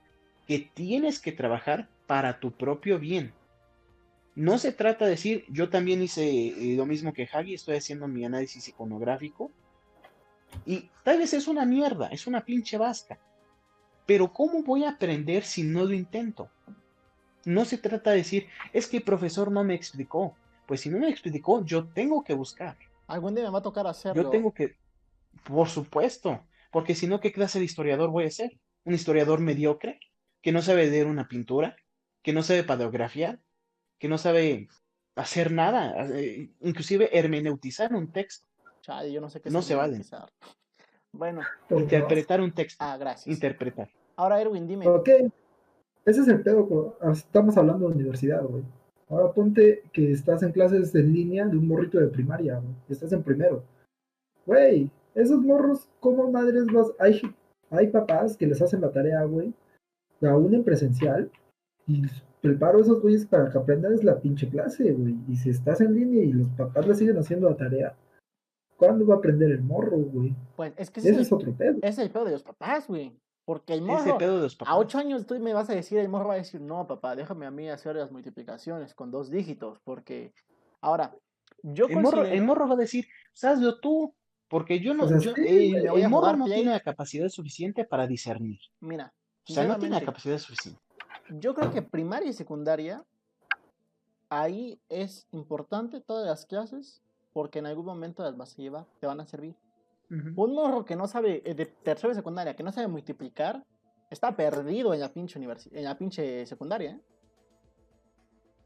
que tienes que trabajar para tu propio bien. No se trata de decir, yo también hice eh, lo mismo que Hagi, estoy haciendo mi análisis iconográfico. Y tal vez es una mierda, es una pinche vasca. Pero ¿cómo voy a aprender si no lo intento? No se trata de decir, es que el profesor no me explicó. Pues si no me explicó, yo tengo que buscar. algún día me va a tocar hacerlo. Yo tengo que, por supuesto, porque si no, ¿qué clase de historiador voy a ser? ¿Un historiador mediocre? ¿Que no sabe leer una pintura? ¿Que no sabe paleografiar? ¿Que no sabe hacer nada? eh, inclusive hermeneutizar un texto, Chale, yo no sé qué No se vale. Bueno, interpretar un texto, ah, gracias. interpretar. Ahora, Erwin, dime. Ok. Ese es el pedo. Estamos hablando de universidad, güey. Ahora ponte que estás en clases en línea de un morrito de primaria, güey. Estás en primero. Güey, esos morros, ¿cómo madres vas? Hay, hay papás que les hacen la tarea, güey, aún en presencial. Y preparo a esos güeyes para que aprendan la pinche clase, güey. Y si estás en línea y los papás le siguen haciendo la tarea, ¿cuándo va a aprender el morro, güey? Pues es que ese, Ese es, es otro pedo. es el pedo de los papás, güey. Porque el morro, pedo de los papás. a ocho años tú me vas a decir, el morro va a decir, no, papá, déjame a mí hacer las multiplicaciones con dos dígitos, porque ahora, yo El morro, el morro va a decir, "Pues hazlo tú, porque yo no, O sea, yo- sí, el, el morro no Play. tiene la capacidad suficiente para discernir. mira, O sea, no tiene la capacidad suficiente. Yo creo que primaria y secundaria, ahí es importante todas las clases, porque en algún momento las vas a llevar, te van a servir. Ujú. Un morro que no sabe, eh, de tercero y secundaria, que no sabe multiplicar, está perdido en la pinche en la pinche secundaria, ¿eh?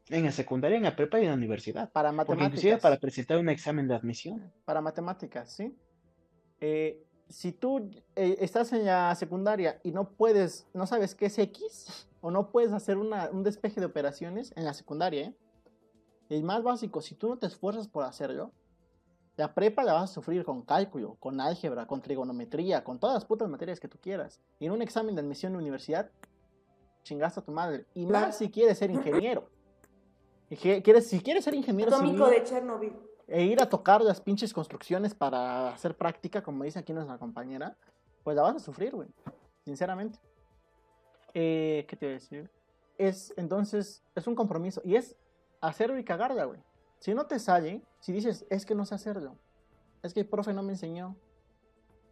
En la secundaria, en la prepa y en la universidad. Para Porque inclusive matemáticas. para presentar un examen de admisión. Para matemáticas, ¿sí? Eh, si tú eh, estás en la secundaria y no puedes, no sabes qué es X, o no puedes hacer una- un despeje de operaciones en la secundaria, ¿eh? El más básico, si tú no te esfuerzas por hacerlo, la prepa la vas a sufrir con cálculo, con álgebra, con trigonometría, con todas las putas materias que tú quieras. Y en un examen de admisión de universidad, chingaste a tu madre. Y más si quieres ser ingeniero. Y que- quieres, si quieres ser ingeniero civil, de Chernobyl. e ir a tocar las pinches construcciones para hacer práctica, como dice aquí nuestra compañera, pues la vas a sufrir, güey. Sinceramente. Eh, ¿Qué te voy a decir? Es, entonces, es un compromiso. Y es hacerlo y cagarla, güey. Si no te sale, si dices, es que no sé hacerlo, es que el profe no me enseñó.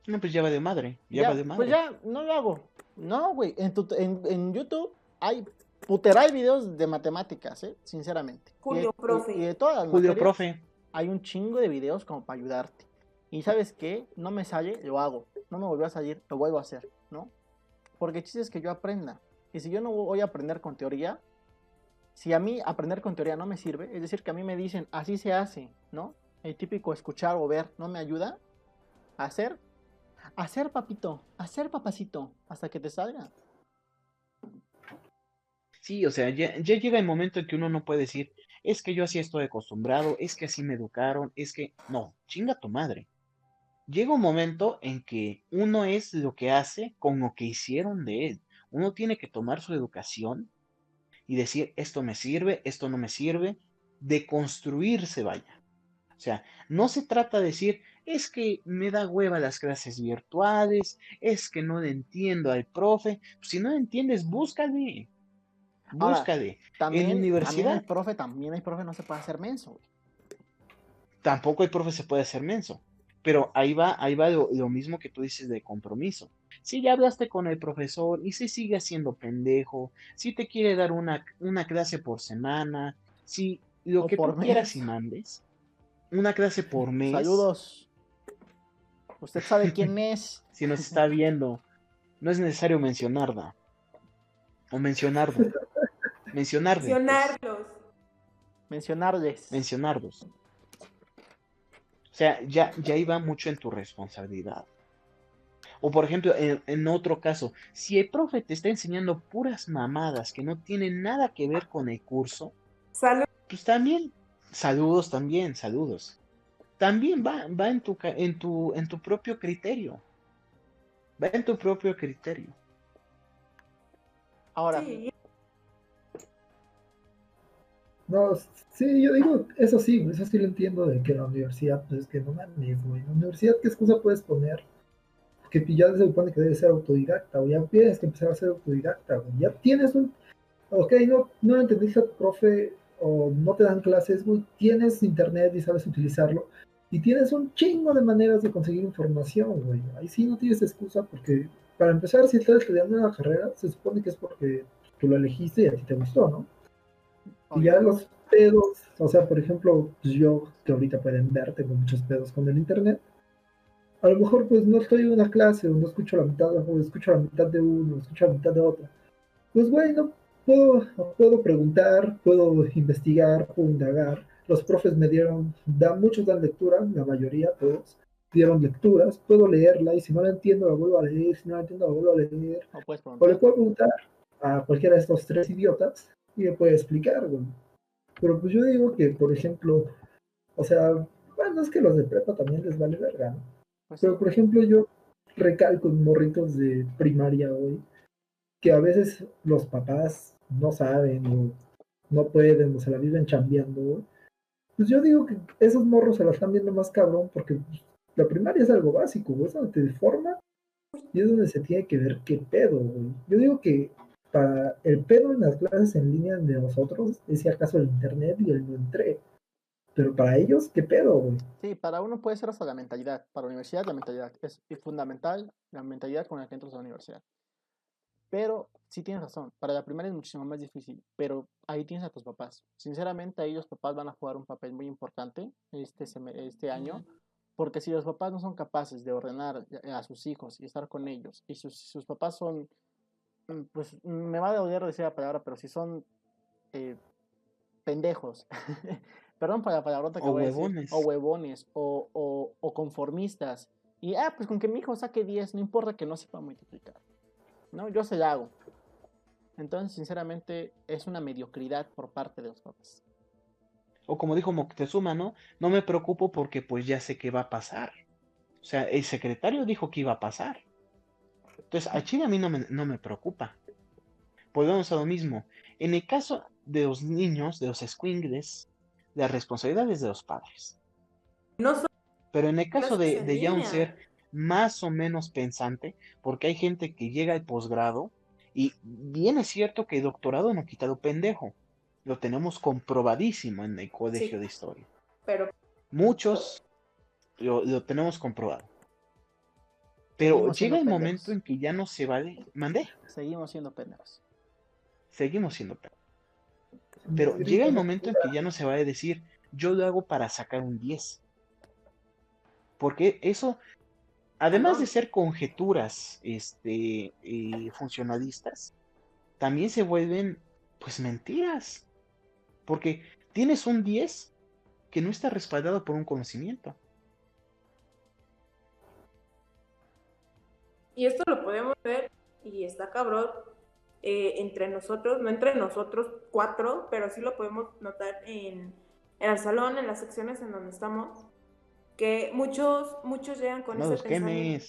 No, pues ya va de madre. Ya, Ya, va de madre. pues ya, no lo hago. No, güey. En, tu- en, en YouTube hay puteral videos de matemáticas, ¿eh? Sinceramente. Julio, y- profe. Y, de todas las Julio, materias profe. hay un chingo de videos como para ayudarte. Y sabes qué, no me sale, lo hago. No me volvió a salir, lo vuelvo a hacer, ¿no? Porque el chiste es que yo aprenda. Y si yo no voy a aprender con teoría, si a mí aprender con teoría no me sirve, es decir, que a mí me dicen, así se hace, ¿no? El típico escuchar o ver no me ayuda. A hacer, hacer papito, hacer papacito, hasta que te salga. Sí, o sea, ya, ya llega el momento en que uno no puede decir, es que yo así estoy acostumbrado, es que así me educaron, es que... No, chinga tu madre. Llega un momento en que uno es lo que hace con lo que hicieron de él. Uno tiene que tomar su educación y decir, esto me sirve, esto no me sirve, de construirse, vaya. O sea, no se trata de decir, es que me da hueva las clases virtuales, es que no le entiendo al profe. Si no le entiendes, búscale. Ahora, Búscale. También, también universidad. el profe, también el profe no se puede hacer menso, güey. Tampoco el profe se puede hacer menso. Pero ahí va, ahí va lo, lo mismo que tú dices de compromiso. Si ya hablaste con el profesor y se sigue haciendo pendejo, si te quiere dar una, una clase por semana, si lo O que por tú quieras y mandes, una clase por mes, Saludos. Usted sabe quién es. (laughs) si nos está viendo, no es necesario mencionarla. O mencionarlo. (laughs) Mencionarle. pues, Mencionarlos. Mencionarles. mencionarlos. O sea, ya, ya iba mucho en tu responsabilidad. O por ejemplo, en, en otro caso, si el profe te está enseñando puras mamadas que no tienen nada que ver con el curso, Salud. pues también, saludos también, saludos. También va, va en tu, en tu, en tu propio criterio. Va en tu propio criterio. Ahora, Sí, No, sí, yo digo, eso sí, eso sí lo entiendo de que la universidad, pues es que no mames, güey. La universidad, ¿qué excusa puedes poner? Que ya se supone que debes ser autodidacta, o ya tienes que empezar a ser autodidacta, güey. Ya tienes un. Ok, no, no entendiste profe, o no te dan clases, güey. Tienes internet y sabes utilizarlo. Y tienes un chingo de maneras de conseguir información, güey. Ahí sí no tienes excusa, porque para empezar, si estás estudiando una carrera, se supone que es porque tú lo elegiste y a ti te gustó, ¿no? Y ya los pedos, o sea, por ejemplo, pues yo, que ahorita pueden ver, tengo muchos pedos con el internet. A lo mejor pues no estoy en una clase, o no escucho la mitad, o escucho la mitad de uno, o escucho la mitad de otra. Pues güey, no puedo, puedo preguntar, puedo investigar, puedo indagar. Los profes me dieron, da, muchos dan lectura, la mayoría, todos, dieron lecturas, puedo leerla y si no la entiendo la vuelvo a leer, si no la entiendo la vuelvo a leer. no O le puedo preguntar a cualquiera de estos tres idiotas y me puede explicar, güey. Pero pues yo digo que, por ejemplo, o sea, bueno, es que los de prepa también les vale verga, ¿no? Pues. Pero por ejemplo, yo recalco en morritos de primaria, güey, que a veces los papás no saben o no pueden o se la viven chambeando, güey. Pues yo digo que esos morros se la están viendo más cabrón porque pues, la primaria es algo básico, güey, es donde te forma y es donde se tiene que ver qué pedo, güey. Yo digo que para el pedo en las clases en línea de nosotros es si acaso el internet y el no entré. Pero para ellos, ¿qué pedo, güey? Sí, para uno puede ser hasta la mentalidad. Para la universidad, la mentalidad. Es fundamental la mentalidad con la que entras a la universidad. Pero sí tienes razón. Para la primaria es muchísimo más difícil. Pero ahí tienes a tus papás. Sinceramente, ahí los papás van a jugar un papel muy importante este, este año. Porque si los papás no son capaces de ordenar a sus hijos y estar con ellos, y sus, sus papás son, pues me va a doler decir la palabra, pero si son eh, pendejos. (laughs) Perdón para la palabrota que O voy a decir. O huevones. O, o, o conformistas. Y, ah, pues con que mi hijo saque 10, no importa que no sepa multiplicar. ¿No? Yo se la hago. Entonces, sinceramente, es una mediocridad por parte de los papás. O como dijo Moctezuma, ¿no? No me preocupo porque pues ya sé qué va a pasar. O sea, el secretario dijo que iba a pasar. Entonces, a Chile a mí no me, no me preocupa. Volvemos a lo mismo. En el caso de los niños, de los squingles, la responsabilidad es de los padres. No so- Pero en el caso de, ya un ser más o menos pensante, porque hay gente que llega al posgrado y bien es cierto que el doctorado no quita lo pendejo. Lo tenemos comprobadísimo en el colegio de historia. pero Muchos lo, lo tenemos comprobado. Pero llega el pendejos. momento en que ya no se vale. Mandé, Seguimos siendo pendejos. seguimos siendo pendejos. Pero llega el momento en que ya no se vale decir, yo lo hago para sacar un 10. Porque eso, además de ser conjeturas este, eh, funcionalistas, también se vuelven, pues, mentiras. Porque tienes un 10 que no está respaldado por un conocimiento. Y esto lo podemos ver, y está cabrón, eh, entre nosotros, no entre nosotros cuatro, pero sí lo podemos notar en, en el salón, en las secciones en donde estamos, que muchos, muchos llegan con No ese pensamiento.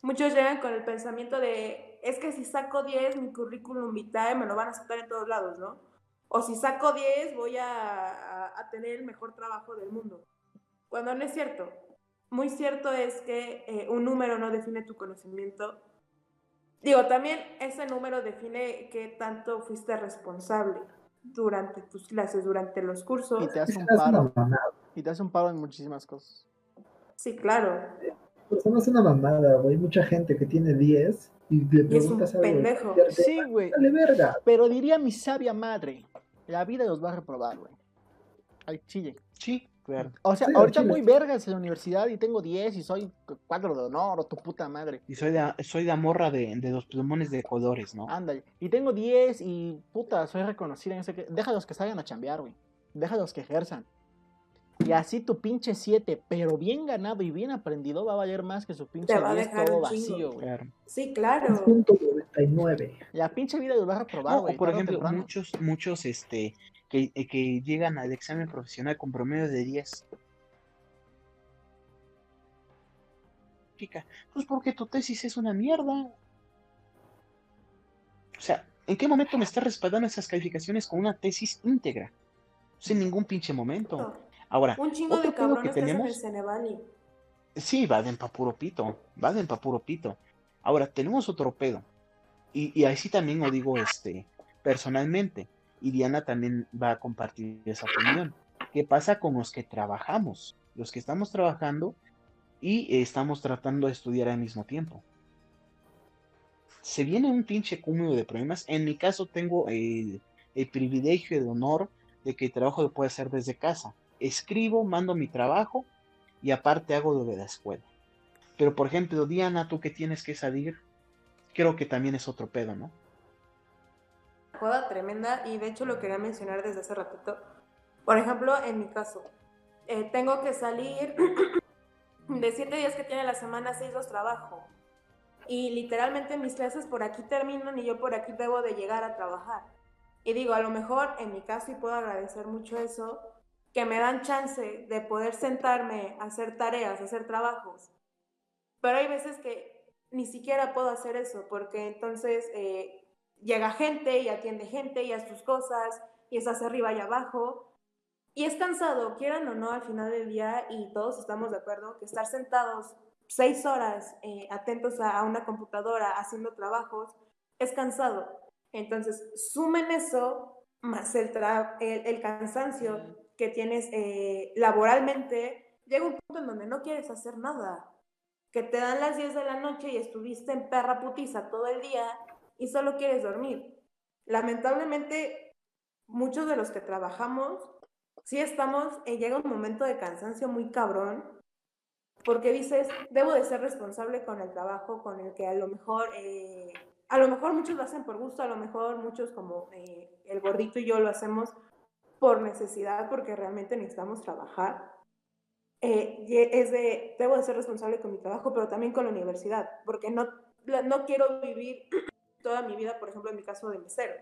Muchos llegan con el pensamiento de, es que si saco 10, mi currículum vitae me lo van a aceptar en todos lados, ¿no? O si saco 10, voy a, a- a tener el mejor trabajo del mundo. Cuando no es cierto. Muy cierto es que eh, un número no define tu conocimiento. Digo, también ese número define qué tanto fuiste responsable durante tus clases, durante los cursos. Y te hace un paro. Y te hace un paro en muchísimas cosas. Sí, claro. Eso no es una mamada, güey. Mucha gente que tiene 10 y le Y es un preguntas algo. y pendejo. Sí, güey. Dale verga. Pero diría mi sabia madre, la vida los va a reprobar, güey. Al chile. Sí, claro. O sea, Sí, ahorita chile. voy vergas en la universidad y tengo 10 y soy cuadro de honor o tu puta madre. Y soy de, soy de morra de, de los plumones de colores, ¿no? Ándale. Y tengo 10 y puta, soy reconocida en ese que. Déjalos que salgan a chambear, güey. Déjalos que ejerzan. Y así tu pinche 7, pero bien ganado y bien aprendido, va a valer más que su pinche Te va a 10 dejar todo vacío, güey. Claro. Sí, claro. Punto 99. La pinche vida los va a reprobar, No, güey. o por ejemplo, temprano. muchos, muchos, este, que, eh, que llegan al examen profesional con promedio de 10. Chica, Pues porque tu tesis es una mierda. O sea, ¿en qué momento me estás respaldando esas calificaciones con una tesis íntegra? Sin ningún pinche momento. Ahora, Un chingo otro de cabrones que que el tenemos, Cenevali. sí, valen pa' puro pito, valen pa' puro pito. Ahora, tenemos otro pedo. Y, y ahí sí también lo digo este, personalmente. Y Diana también va a compartir esa opinión. ¿Qué pasa con los que trabajamos? Los que estamos trabajando y eh, estamos tratando de estudiar al mismo tiempo. Se viene un pinche cúmulo de problemas. En mi caso tengo el, el privilegio y el honor de que el trabajo lo puedo hacer desde casa. Escribo, mando mi trabajo y aparte hago lo de la escuela. Pero por ejemplo, Diana, tú que tienes que salir, creo que también es otro pedo, ¿no? Joda tremenda y de hecho lo quería mencionar desde hace ratito. Por ejemplo, en mi caso, eh, tengo que salir (clears throat) de siete días que tiene la semana, seis los trabajo. Y literalmente mis clases por aquí terminan y yo por aquí debo de llegar a trabajar. Y digo, a lo mejor en mi caso, y puedo agradecer mucho eso, que me dan chance de poder sentarme a hacer tareas, a hacer trabajos. Pero hay veces que ni siquiera puedo hacer eso, porque entonces eh, llega gente y atiende gente y hace sus cosas y estás arriba y abajo. Y es cansado, quieran o no, al final del día, y todos estamos de acuerdo, que estar sentados seis horas eh, atentos a, a una computadora haciendo trabajos es cansado. Entonces, sumen eso más el, tra- el, el cansancio que tienes eh, laboralmente, llega un punto en donde no quieres hacer nada. Que te dan las 10 de la noche y estuviste en perra putiza todo el día y solo quieres dormir. Lamentablemente, muchos de los que trabajamos, sí estamos, eh, llega un momento de cansancio muy cabrón, porque dices, debo de ser responsable con el trabajo con el que a lo mejor eh, a lo mejor muchos lo hacen por gusto, a lo mejor muchos como eh, el gordito y yo lo hacemos por necesidad, porque realmente necesitamos trabajar. Eh, es de, debo de ser responsable con mi trabajo, pero también con la universidad, porque no, no quiero vivir toda mi vida, por ejemplo, en mi caso de mesero.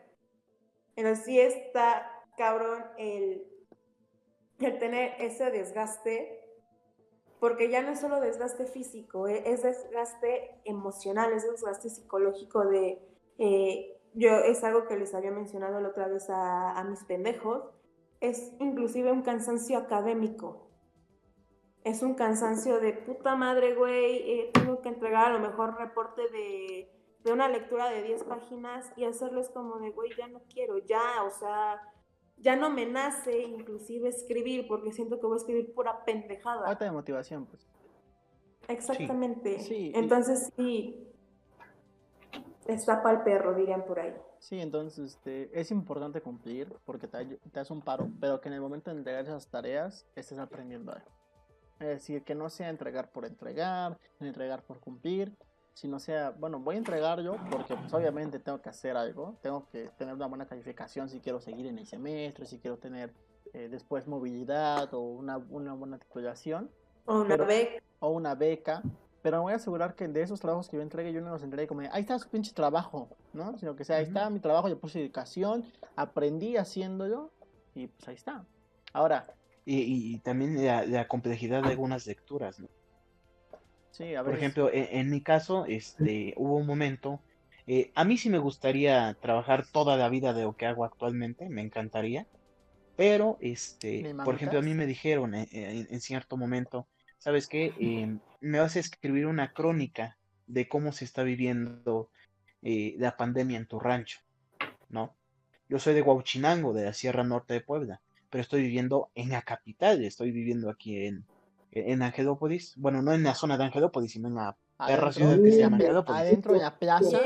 Entonces sí está cabrón el, el tener ese desgaste porque ya no es solo desgaste físico, eh, es desgaste emocional, es desgaste psicológico de, eh, yo es algo que les había mencionado la otra vez a, mis pendejos, es inclusive un cansancio académico. Es un cansancio de puta madre, güey, eh, tengo que entregar a lo mejor reporte de, de una lectura de 10 páginas y hacerlo es como de, güey, ya no quiero, ya, o sea, ya no me nace inclusive escribir porque siento que voy a escribir pura pendejada. Falta de motivación, pues. Exactamente. Sí. entonces sí, está para el perro, dirían por ahí. Sí, entonces este, es importante cumplir porque te, te hace un paro, pero que en el momento de entregar esas tareas estés aprendiendo algo. Es decir, que no sea entregar por entregar, entregar por cumplir, si no sea, bueno, voy a entregar yo porque pues obviamente tengo que hacer algo, tengo que tener una buena calificación si quiero seguir en el semestre, si quiero tener eh, después movilidad o una, una buena titulación. O una beca. O una beca. Pero me voy a asegurar que de esos trabajos que yo entregue, yo no los entregue como, ahí está su pinche trabajo, ¿no? Sino que sea, ahí está mi trabajo, yo puse dedicación, aprendí haciéndolo y pues ahí está. Ahora. Y, y también la, la complejidad de algunas lecturas, ¿no? Por ejemplo, e, en, mi caso, este, hubo un momento, eh, a mí sí me gustaría trabajar toda la vida de lo que hago actualmente, me encantaría, pero, este, por ejemplo, a mí me dijeron eh, eh, en, cierto momento, ¿sabes qué? Em, me vas a escribir una crónica de cómo se está viviendo la pandemia en tu rancho, ¿no? Yo soy de Huauchinango, de la Sierra Norte de Puebla, pero estoy viviendo en la capital, estoy viviendo aquí en, en Angelópolis, bueno, no en la zona de Angelópolis, sino en la perra ciudad que se llama Angelópolis. Adentro de la plaza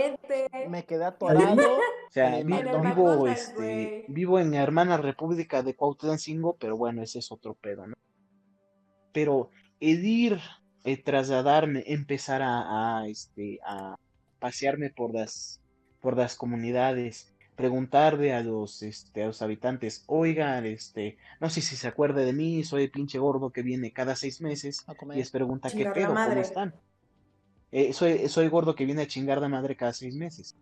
me quedé atorado. (laughs) O sea, vivo, este, vivo en la hermana República de Cuautlancingo, pero bueno, ese es otro pedo, ¿no? Pero el ir, eh, trasladarme, empezar a, a, este, a pasearme por las, por las comunidades, preguntarle a los, este, a los habitantes, oigan, este, no sé si se acuerde de mí, soy el pinche gordo que viene cada seis meses y les pregunta qué pedo, cómo están. Eh, soy, soy gordo que viene a chingar de madre cada seis meses.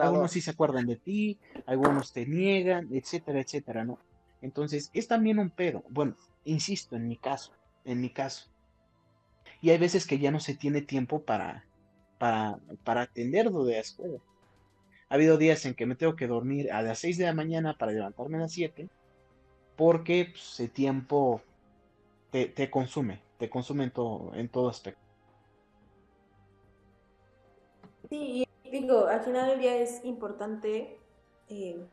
algunos sí se acuerdan de ti, algunos te niegan, etcétera, etcétera, ¿no? Entonces, es también un pedo. Bueno, insisto, en mi caso, en mi caso. Y hay veces que ya no se tiene tiempo para, para, para atenderlo de la escuela. Ha habido días en que me tengo que dormir a las 6 de la mañana para levantarme a las 7, porque pues, el tiempo te, consume, te consume en todo, en todo aspecto. Sí, digo, al final del día es importante eh,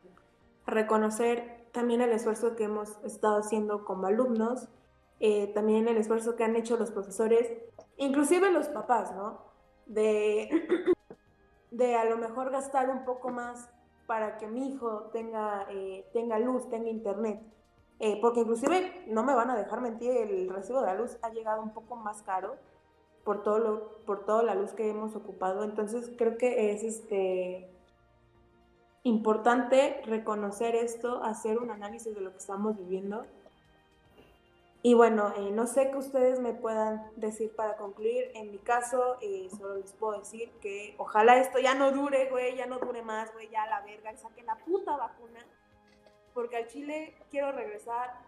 reconocer también el esfuerzo que hemos estado haciendo como alumnos, eh, también el esfuerzo que han hecho los profesores, inclusive los papás, ¿no? De (clears throat) de a lo mejor gastar un poco más para que mi hijo tenga, eh, tenga luz, tenga internet. Eh, porque inclusive, no me van a dejar mentir, el recibo de la luz ha llegado un poco más caro por, todo lo, por toda la luz que hemos ocupado. Entonces creo que es este, importante reconocer esto, hacer un análisis de lo que estamos viviendo y bueno, eh, no sé qué ustedes me puedan decir para concluir. En mi caso, eh, solo les puedo decir que ojalá esto ya no dure, güey, ya no dure más, güey, ya la verga, saquen la puta vacuna. Porque al Chile quiero regresar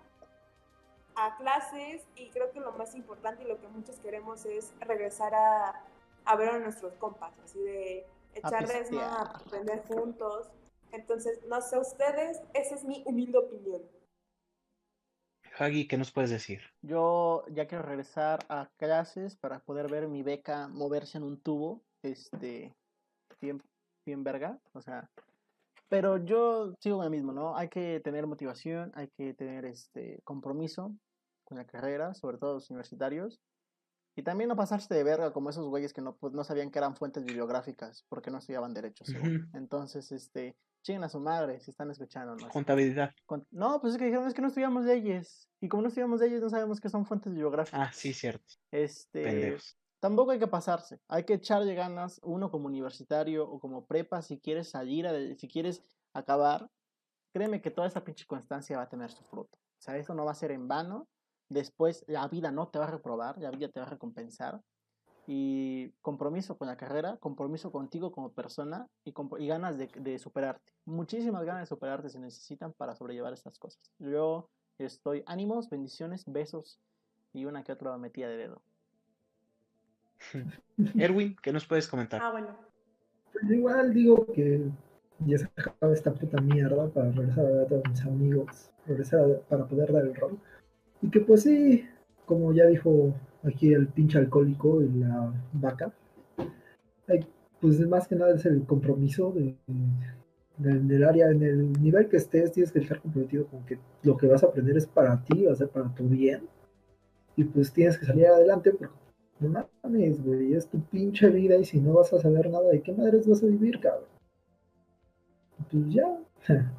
a clases y creo que lo más importante y lo que muchos queremos es regresar a, a ver a nuestros compas, así de echar a aprender juntos. Entonces, no sé ustedes, esa es mi humilde opinión. Hagi, ¿qué nos puedes decir? Yo ya quiero regresar a clases para poder ver mi beca moverse en un tubo, este, bien, bien verga, o sea, pero yo sigo lo mismo, ¿no? Hay que tener motivación, hay que tener este compromiso con la carrera, sobre todo los universitarios, y también no pasarse de verga como esos güeyes que no, pues, no sabían que eran fuentes bibliográficas porque no estudiaban derechos. Entonces, este, chinguen a su madre si están escuchando. Contabilidad. No, pues es que dijeron es que no estudiamos leyes. Y como no estudiamos leyes, no sabemos qué son fuentes bibliográficas. Ah, sí, cierto. Este. tampoco hay que pasarse. Hay que echarle ganas, uno como universitario o como prepa, si quieres salir, si quieres acabar, créeme que toda esa pinche constancia va a tener su fruto. O sea, eso no va a ser en vano. Después la vida no te va a reprobar, la vida te va a recompensar. Y compromiso con la carrera, compromiso contigo como persona y, y ganas de, de, superarte. Muchísimas ganas de superarte se necesitan para sobrellevar estas cosas. Yo estoy ánimos, bendiciones, besos y una que otra metida de dedo. (laughs) Erwin, ¿qué nos puedes comentar? Ah, bueno. Pues igual digo que ya se acaba esta puta mierda para regresar a ver a todos mis amigos, regresar para poder dar el rol. Y que pues sí, como ya dijo aquí el pinche alcohólico y la vaca, pues más que nada es el compromiso de, del área, en el nivel que estés, tienes que estar comprometido con que lo que vas a aprender es para ti, va a ser para tu bien. Y pues tienes que salir adelante porque no mames, güey, es tu pinche vida y si no vas a saber nada, ¿de qué madres vas a vivir, cabrón? Pues ya. (laughs)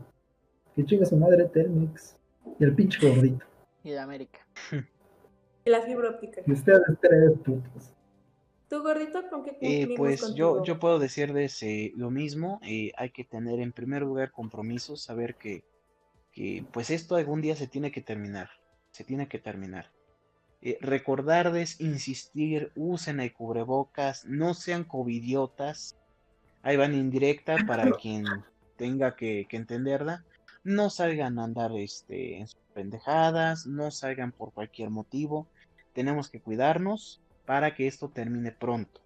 que chinga su madre Telmex. Y el pinche gordito. Y de América. (laughs) y la fibra óptica. Y ustedes tres putos. ¿Tú, gordito, con qué eh, Pues yo, yo puedo decirles eh, lo mismo. Eh, hay que tener en primer lugar compromisos, saber que, que pues esto algún día se tiene que terminar. Se tiene que terminar. Eh, recordarles, insistir, usen el cubrebocas, no sean covidiotas. Ahí van indirecta para (laughs) quien tenga que, entenderla. No salgan a andar este, en sus pendejadas, no salgan por cualquier motivo. Tenemos que cuidarnos para que esto termine pronto.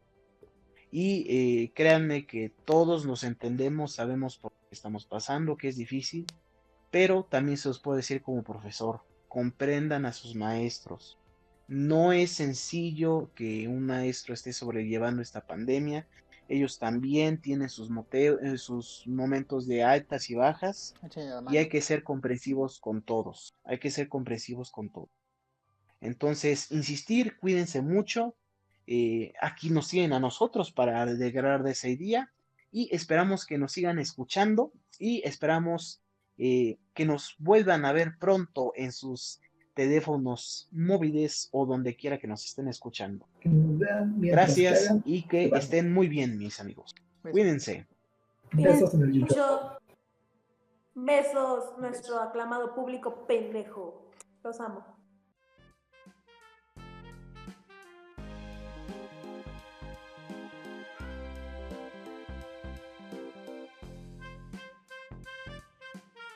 Y eh, créanme que todos nos entendemos, sabemos por qué estamos pasando, que es difícil, pero también se os puede decir como profesor, comprendan a sus maestros. No es sencillo que un maestro esté sobrellevando esta pandemia, ellos también tienen sus, eh, sus momentos de altas y bajas y hay que ser comprensivos con todos, hay que ser comprensivos con todos. Entonces, insistir, cuídense mucho. Eh, aquí nos siguen a nosotros para alegrar de ese día y esperamos que nos sigan escuchando y esperamos eh, que nos vuelvan a ver pronto en sus teléfonos móviles o donde quiera que nos estén escuchando. Gracias y que estén muy bien, mis amigos. Cuídense. Besos en el YouTube. Besos, nuestro aclamado público pendejo. Los amo.